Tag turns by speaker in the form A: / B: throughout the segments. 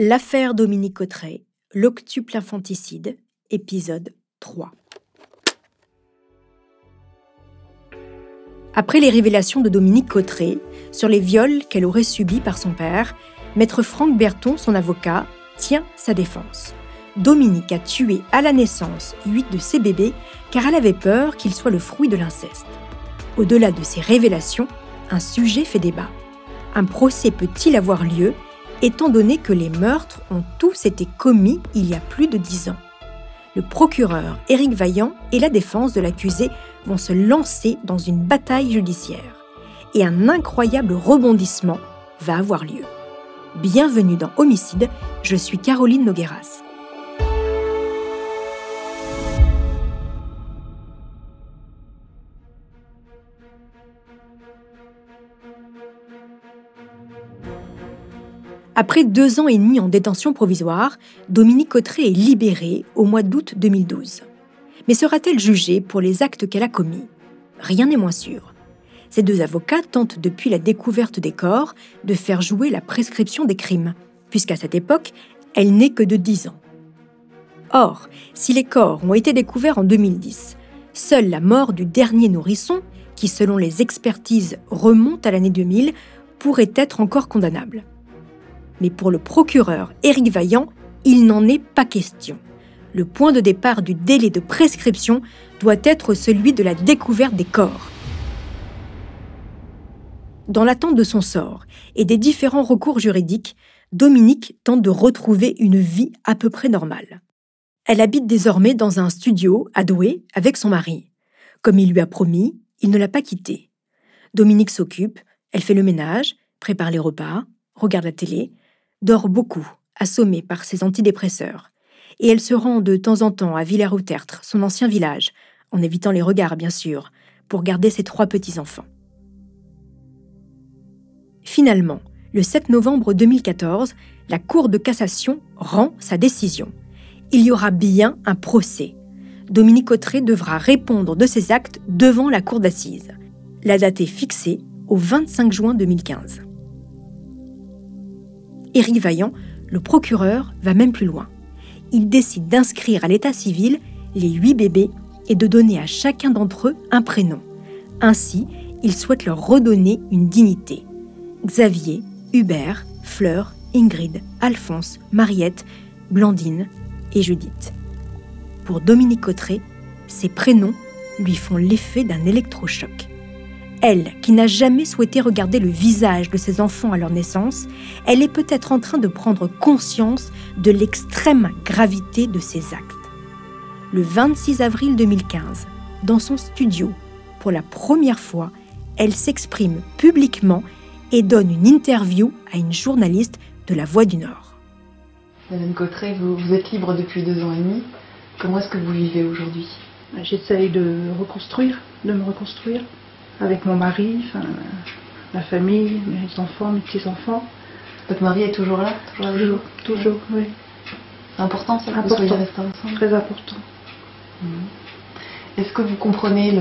A: L'affaire Dominique Cotteret, l'octuple infanticide, épisode 3. Après les révélations de Dominique Cotteret sur les viols qu'elle aurait subis par son père, maître Franck Berton, son avocat, tient sa défense. Dominique a tué à la naissance huit de ses bébés car elle avait peur qu'ils soient le fruit de l'inceste. Au-delà de ces révélations, un sujet fait débat. Un procès peut-il avoir lieu étant donné que les meurtres ont tous été commis il y a plus de dix ans Le procureur Éric Vaillant et la défense de l'accusé vont se lancer dans une bataille judiciaire. Et un incroyable rebondissement va avoir lieu. Bienvenue dans Homicide, je suis Caroline Nogueras. Après deux ans et demi en détention provisoire, Dominique Cotteret est libérée au mois d'août 2012. Mais sera-t-elle jugée pour les actes qu'elle a commis? Rien n'est moins sûr. Ces deux avocats tentent depuis la découverte des corps de faire jouer la prescription des crimes, puisqu'à cette époque, elle n'est que de 10 ans. Or, si les corps ont été découverts en 2010, seule la mort du dernier nourrisson, qui selon les expertises remonte à l'année 2000, pourrait être encore condamnable. Mais pour le procureur Éric Vaillant, il n'en est pas question. Le point de départ du délai de prescription doit être celui de la découverte des corps. Dans l'attente de son sort et des différents recours juridiques, Dominique tente de retrouver une vie à peu près normale. Elle habite désormais dans un studio à Douai avec son mari. Comme il lui a promis, il ne l'a pas quittée. Dominique s'occupe, elle fait le ménage, prépare les repas, regarde la télé, dort beaucoup, assommée par ses antidépresseurs, et elle se rend de temps en temps à Villers-au-Tertre, son ancien village, en évitant les regards bien sûr, pour garder ses trois petits-enfants. Finalement, le 7 novembre 2014, la Cour de cassation rend sa décision. Il y aura bien un procès. Dominique Autré devra répondre de ses actes devant la Cour d'assises. La date est fixée au 25 juin 2015. Éric Vaillant, le procureur, va même plus loin. Il décide d'inscrire à l'état civil les huit bébés et de donner à chacun d'entre eux un prénom. Ainsi, il souhaite leur redonner une dignité. Xavier, Hubert, Fleur, Ingrid, Alphonse, Mariette, Blandine et Judith. Pour Dominique Cotteret, ces prénoms lui font l'effet d'un électrochoc. Elle, qui n'a jamais souhaité regarder le visage de ses enfants à leur naissance, elle est peut-être en train de prendre conscience de l'extrême gravité de ses actes. Le 26 avril 2015, dans son studio, pour la première fois, elle s'exprime publiquement et donne une interview à une journaliste de La Voix du Nord.
B: Madame Cotteret, vous, vous êtes libre depuis deux ans et demi. Comment est-ce que vous vivez aujourd'hui?
C: J'essaye de reconstruire, de me reconstruire avec mon mari, enfin, ma famille, mes enfants, mes petits-enfants.
B: Votre mari est toujours là
C: Toujours, toujours, oui.
B: C'est important ça
C: important.
B: que vous soyez restés ensemble
C: Très important.
B: Mhm. Est-ce que vous comprenez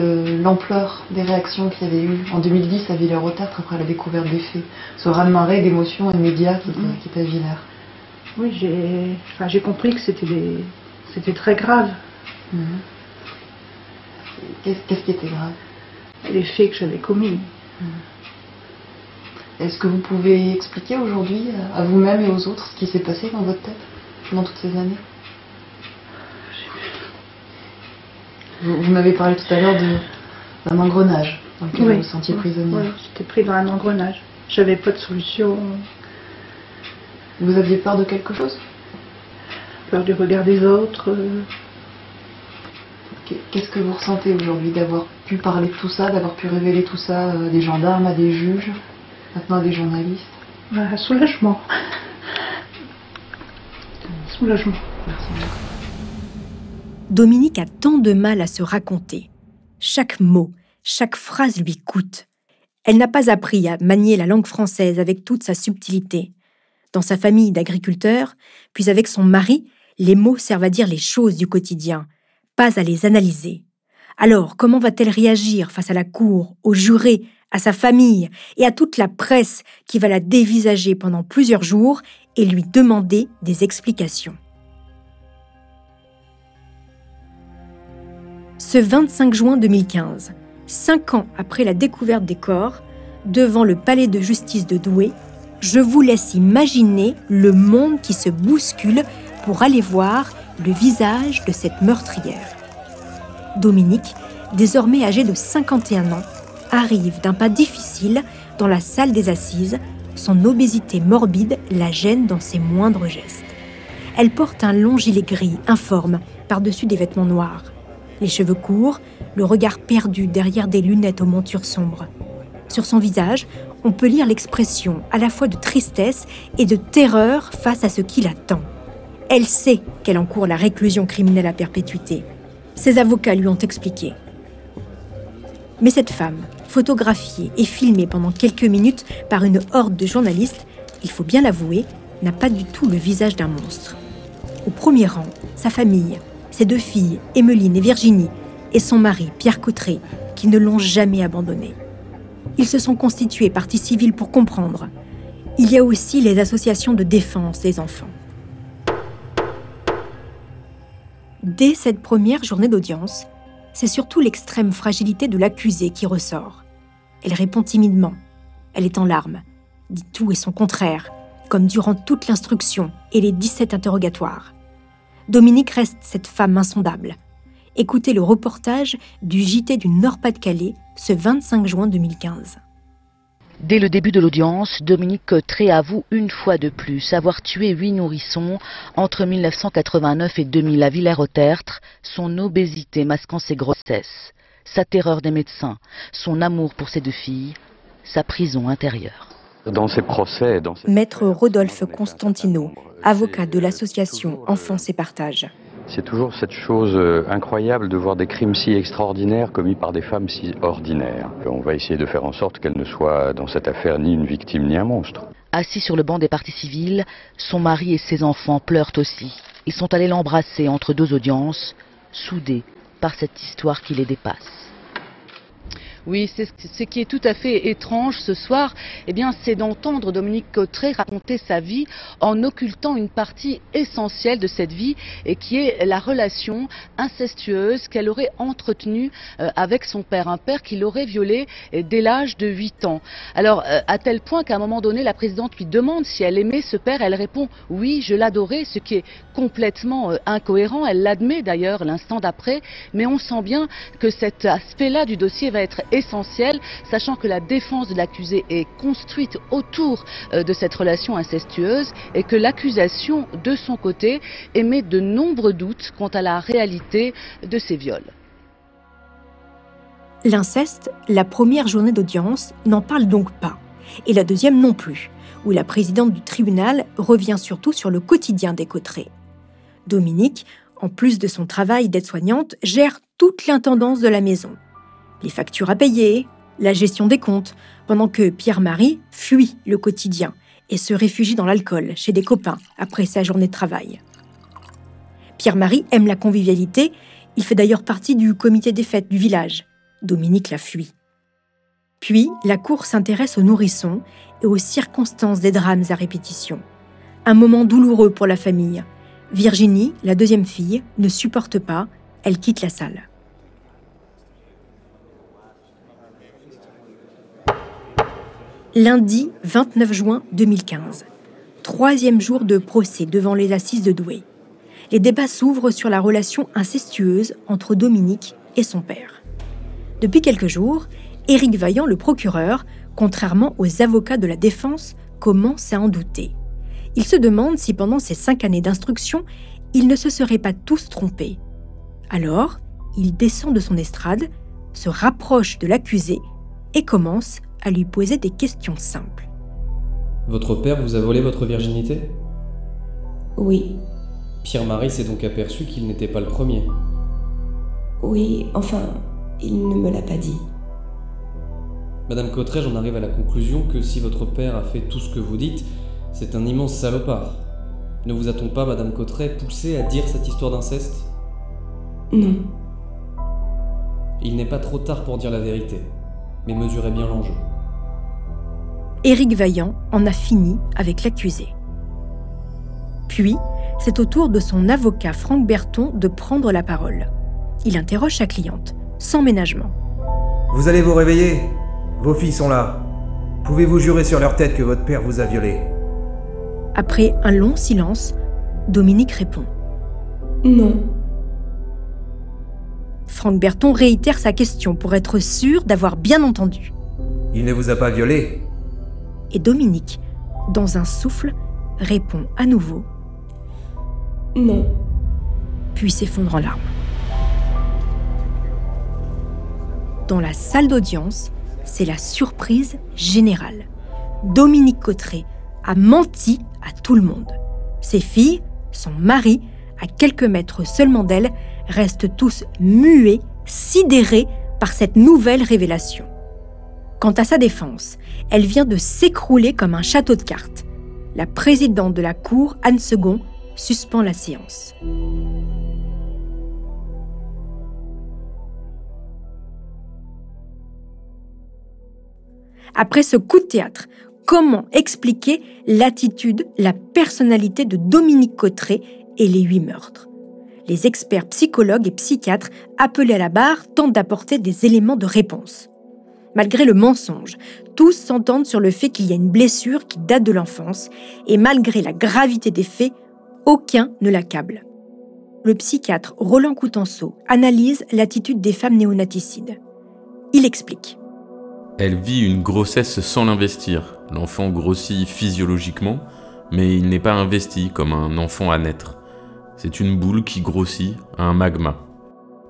B: l'ampleur des réactions qu'il y avait eu en 2010 à Villers-au-Tertre après la découverte des faits? Ce raz-de-marée d'émotions immédiats qui, était-
C: Mhm.
B: qui était à Villers
C: Oui, j'ai enfin, compris que c'était très grave.
B: Qu'est-ce qu'est-ce qui était grave?
C: Les faits que j'avais commis.
B: Est-ce que vous pouvez expliquer aujourd'hui à vous-même et aux autres ce qui s'est passé dans votre tête pendant toutes ces années? Vous, vous m'avez parlé tout à l'heure d'un engrenage dans lequel vous vous sentiez prisonnier.
C: Oui, j'étais pris dans un engrenage. J'avais pas de solution,
B: Vous aviez peur de quelque chose?
C: Peur du regard des autres. euh,
B: Qu'est-ce que vous ressentez aujourd'hui d'avoir pu parler de tout ça, d'avoir pu révéler tout ça à des gendarmes, à des juges, maintenant à des journalistes?
C: Un soulagement. Soulagement.
B: Merci beaucoup.
A: Dominique a tant de mal à se raconter. Chaque mot, chaque phrase lui coûte. Elle n'a pas appris à manier la langue française avec toute sa subtilité. Dans sa famille d'agriculteurs, puis avec son mari, les mots servent à dire les choses du quotidien, pas à les analyser. Alors, comment va-t-elle réagir face à la cour, aux jurés, à sa famille et à toute la presse qui va la dévisager pendant plusieurs jours et lui demander des explications? Ce 25 juin 2015, cinq ans après la découverte des corps, devant le palais de justice de Douai, je vous laisse imaginer le monde qui se bouscule pour aller voir le visage de cette meurtrière. Dominique, désormais âgé de 51 ans, arrive d'un pas difficile dans la salle des assises. Son obésité morbide la gêne dans ses moindres gestes. Elle porte un long gilet gris, informe, par-dessus des vêtements noirs. Les cheveux courts, le regard perdu derrière des lunettes aux montures sombres. Sur son visage, on peut lire l'expression à la fois de tristesse et de terreur face à ce qui l'attend. Elle sait qu'elle encourt la réclusion criminelle à perpétuité. Ses avocats lui ont expliqué. Mais cette femme, photographiée et filmée pendant quelques minutes par une horde de journalistes, il faut bien l'avouer, n'a pas du tout le visage d'un monstre. Au premier rang, sa famille, ses deux filles, Emmeline et Virginie, et son mari, Pierre Cotteret, qui ne l'ont jamais abandonnée. Ils se sont constitués partie civile pour comprendre. Il y a aussi les associations de défense des enfants. Dès cette première journée d'audience, c'est surtout l'extrême fragilité de l'accusée qui ressort. Elle répond timidement. Elle est en larmes, dit tout et son contraire, comme durant toute l'instruction et les 17 interrogatoires. Dominique reste cette femme insondable. Écoutez le reportage du JT du Nord-Pas-de-Calais ce 25 juin 2015.
D: Dès le début de l'audience, Dominique Cotteret avoue une fois de plus avoir tué huit nourrissons entre 1989 et 2000 à Villers-au-Tertre, son obésité masquant ses grossesses, sa terreur des médecins, son amour pour ses deux filles, sa prison intérieure.
E: Dans ces procès, dans
A: Maître Rodolphe Constantino, avocat de l'association Enfance et Partage.
E: C'est toujours cette chose euh, incroyable de voir des crimes si extraordinaires commis par des femmes si ordinaires. On va essayer de faire en sorte qu'elle ne soit dans cette affaire ni une victime ni un monstre.
D: Assis sur le banc des parties civiles, son mari et ses enfants pleurent aussi. Ils sont allés l'embrasser entre deux audiences, soudés par cette histoire qui les dépasse.
F: Oui, c'est ce qui est tout à fait étrange ce soir, eh bien, c'est d'entendre Dominique Cotteret raconter sa vie en occultant une partie essentielle de cette vie et qui est la relation incestueuse qu'elle aurait entretenue euh, avec son père, un père qui l'aurait violé euh, dès l'âge de 8 ans. Alors, euh, à tel point qu'à un moment donné, la présidente lui demande si elle aimait ce père, elle répond oui, je l'adorais, ce qui est complètement incohérent. Elle l'admet d'ailleurs l'instant d'après, mais on sent bien que cet aspect-là du dossier va être essentiel, sachant que la défense de l'accusé est construite autour euh, de cette relation incestueuse et que l'accusation, de son côté, émet de nombreux doutes quant à la réalité de ces viols.
A: L'inceste, la première journée d'audience, n'en parle donc pas, et la deuxième non plus, où la présidente du tribunal revient surtout sur le quotidien des coterets. Dominique, en plus de son travail d'aide-soignante, gère toute l'intendance de la maison les factures à payer, la gestion des comptes, pendant que Pierre-Marie fuit le quotidien et se réfugie dans l'alcool chez des copains après sa journée de travail. Pierre-Marie aime la convivialité, il fait d'ailleurs partie du comité des fêtes du village. Dominique la fuit. Puis, la cour s'intéresse aux nourrissons et aux circonstances des drames à répétition. Un moment douloureux pour la famille. Virginie, la deuxième fille, ne supporte pas, elle quitte la salle. Lundi 29 juin 2015. Troisième jour de procès devant les assises de Douai. Les débats s'ouvrent sur la relation incestueuse entre Dominique et son père. Depuis quelques jours, Éric Vaillant, le procureur, contrairement aux avocats de la défense, commence à en douter. Il se demande si pendant ces cinq années d'instruction, ils ne se seraient pas tous trompés. Alors, il descend de son estrade, se rapproche de l'accusé et commence à lui poser des questions simples.
G: Votre père vous a volé votre virginité?
H: Oui.
G: Pierre-Marie s'est donc aperçu qu'il n'était pas le premier.
H: Oui, enfin, il ne me l'a pas dit.
G: Madame Cotteret, j'en arrive à la conclusion que si votre père a fait tout ce que vous dites, c'est un immense salopard. Ne vous a-t-on pas, Madame Cotteret, poussé à dire cette histoire d'inceste?
H: Non.
G: Il n'est pas trop tard pour dire la vérité, mais mesurez bien l'enjeu.
A: Éric Vaillant en a fini avec l'accusé. Puis, c'est au tour de son avocat Franck Berton de prendre la parole. Il interroge sa cliente, sans ménagement.
I: Vous allez vous réveiller Vos filles sont là. Pouvez-vous jurer sur leur tête que votre père vous a violé
A: Après un long silence, Dominique répond.
H: Non.
A: Franck Berton réitère sa question pour être sûr d'avoir bien entendu.
I: Il ne vous a pas violé
A: Et Dominique, dans un souffle, répond à nouveau,
H: Non.
A: puis s'effondre en larmes. Dans la salle d'audience, c'est la surprise générale. Dominique Cotteret a menti à tout le monde. Ses filles, son mari, à quelques mètres seulement d'elle, restent tous muets, sidérés par cette nouvelle révélation. Quant à sa défense, elle vient de s'écrouler comme un château de cartes. La présidente de la Cour, Anne Second, suspend la séance. Après ce coup de théâtre, comment expliquer l'attitude, la personnalité de Dominique Cotteret et les huit meurtres? Les experts psychologues et psychiatres appelés à la barre tentent d'apporter des éléments de réponse. Malgré le mensonge, tous s'entendent sur le fait qu'il y a une blessure qui date de l'enfance, et malgré la gravité des faits, aucun ne l'accable. Le psychiatre Roland Coutenceau analyse l'attitude des femmes néonaticides. Il explique.
J: Elle vit une grossesse sans l'investir. L'enfant grossit physiologiquement, mais il n'est pas investi comme un enfant à naître. C'est une boule qui grossit, un magma.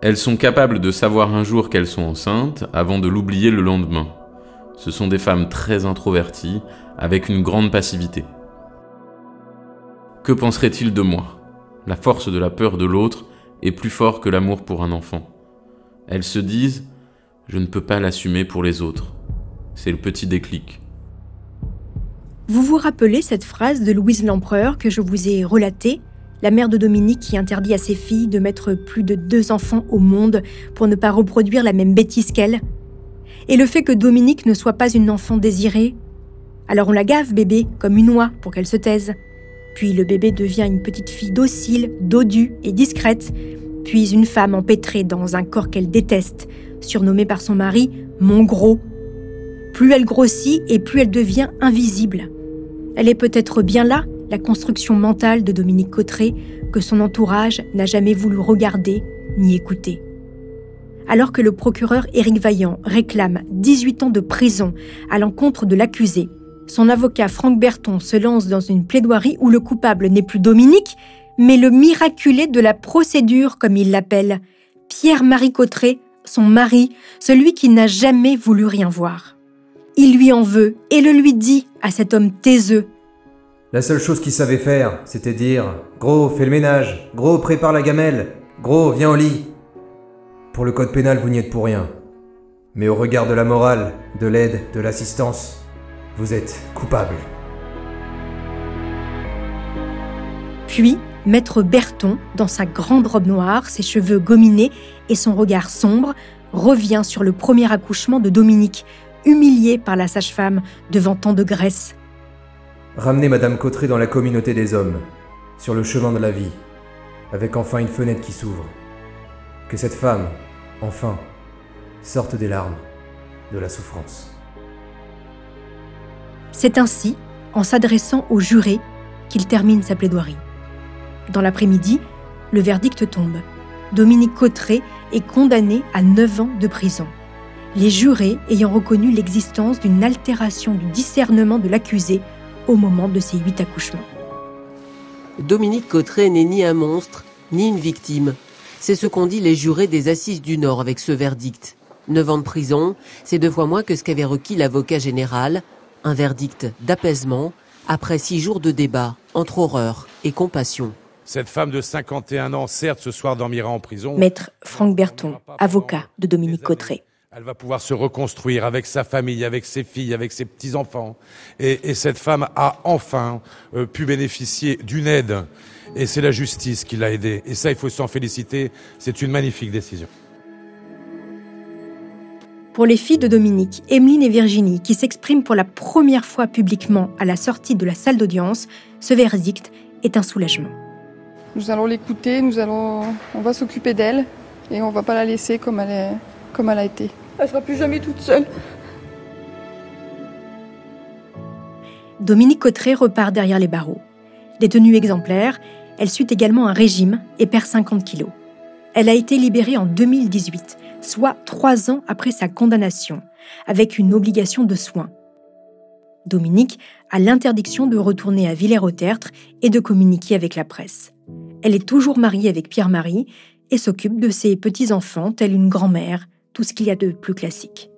J: Elles sont capables de savoir un jour qu'elles sont enceintes avant de l'oublier le lendemain. Ce sont des femmes très introverties, avec une grande passivité. Que penserait-il de moi? La force de la peur de l'autre est plus fort que l'amour pour un enfant. Elles se disent ⁇ Je ne peux pas l'assumer pour les autres ⁇ C'est le petit déclic.
A: Vous vous rappelez cette phrase de Louise Lempereur que je vous ai relatée? La mère de Dominique qui interdit à ses filles de mettre plus de deux enfants au monde pour ne pas reproduire la même bêtise qu'elle. Et le fait que Dominique ne soit pas une enfant désirée. Alors on la gave, bébé, comme une oie, pour qu'elle se taise. Puis le bébé devient une petite fille docile, dodue et discrète, puis une femme empêtrée dans un corps qu'elle déteste, surnommée par son mari Mon Gros. Plus elle grossit et plus elle devient invisible. Elle est peut-être bien là, la construction mentale de Dominique Cotteret que son entourage n'a jamais voulu regarder ni écouter. Alors que le procureur Éric Vaillant réclame 18 ans de prison à l'encontre de l'accusé, son avocat Franck Berton se lance dans une plaidoirie où le coupable n'est plus Dominique, mais le miraculé de la procédure, comme il l'appelle, Pierre-Marie Cotteret, son mari, celui qui n'a jamais voulu rien voir. Il lui en veut et le lui dit à cet homme taiseux,
I: La seule chose qu'il savait faire, c'était dire Gros, fais le ménage. Gros, prépare la gamelle. Gros, viens au lit. Pour le code pénal, vous n'y êtes pour rien. Mais au regard de la morale, de l'aide, de l'assistance, vous êtes coupable.
A: Puis, Maître Berton, dans sa grande robe noire, ses cheveux gominés et son regard sombre, revient sur le premier accouchement de Dominique, humilié par la sage-femme devant tant de graisse.
I: Ramenez Madame Cotteret dans la communauté des hommes, sur le chemin de la vie, avec enfin une fenêtre qui s'ouvre. Que cette femme, enfin, sorte des larmes, de la souffrance.
A: C'est ainsi, en s'adressant au juré, qu'il termine sa plaidoirie. Dans l'après-midi, le verdict tombe. Dominique Cotteret est condamné à 9 ans de prison. Les jurés ayant reconnu l'existence d'une altération du discernement de l'accusé au moment de ses huit accouchements.
K: Dominique Cotteret n'est ni un monstre, ni une victime. C'est ce qu'ont dit les jurés des Assises du Nord avec ce verdict. 9 ans de prison, c'est deux fois moins que ce qu'avait requis l'avocat général. Un verdict d'apaisement après six jours de débat entre horreur et compassion.
L: Cette femme de 51 ans, certes, ce soir dormira en prison.
A: Maître Franck Berton, avocat de Dominique Cotteret.
L: Elle va pouvoir se reconstruire avec sa famille, avec ses filles, avec ses petits-enfants. Et, et, cette femme a enfin euh, pu bénéficier d'une aide. Et c'est la justice qui l'a aidée. Et ça, il faut s'en féliciter. C'est une magnifique décision.
A: Pour les filles de Dominique, Emeline et Virginie, qui s'expriment pour la première fois publiquement à la sortie de la salle d'audience, ce verdict est un soulagement.
M: Nous allons l'écouter, nous allons, on va s'occuper d'elle et on va pas la laisser comme elle, est, comme elle a été. Elle sera plus jamais toute seule.
A: Dominique Cotteret repart derrière les barreaux. Détenue exemplaire, elle suit également un régime et perd 50 kilos. Elle a été libérée en 2018, soit trois ans après sa condamnation, avec une obligation de soins. Dominique a l'interdiction de retourner à Villers-au-Tertre et de communiquer avec la presse. Elle est toujours mariée avec Pierre-Marie et s'occupe de ses petits-enfants, telle une grand-mère, tout ce qu'il y a de plus classique.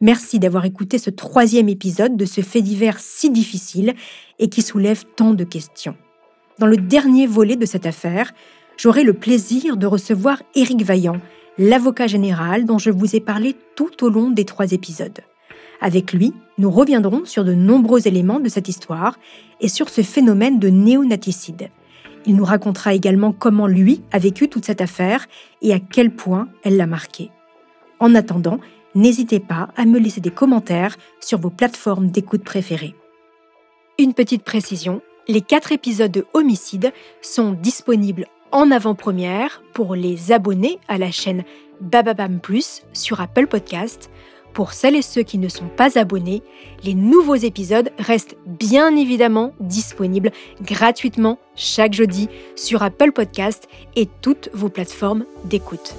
A: Merci d'avoir écouté ce troisième épisode de ce fait divers si difficile et qui soulève tant de questions. Dans le dernier volet de cette affaire, j'aurai le plaisir de recevoir Éric Vaillant, l'avocat général dont je vous ai parlé tout au long des trois épisodes. Avec lui, nous reviendrons sur de nombreux éléments de cette histoire et sur ce phénomène de néonaticide. Il nous racontera également comment lui a vécu toute cette affaire et à quel point elle l'a marqué. En attendant, n'hésitez pas à me laisser des commentaires sur vos plateformes d'écoute préférées. Une petite précision, les quatre épisodes de Homicide sont disponibles en avant-première pour les abonnés à la chaîne Bababam Plus sur Apple Podcast. Pour celles et ceux qui ne sont pas abonnés, les nouveaux épisodes restent bien évidemment disponibles gratuitement chaque jeudi sur Apple Podcast et toutes vos plateformes d'écoute.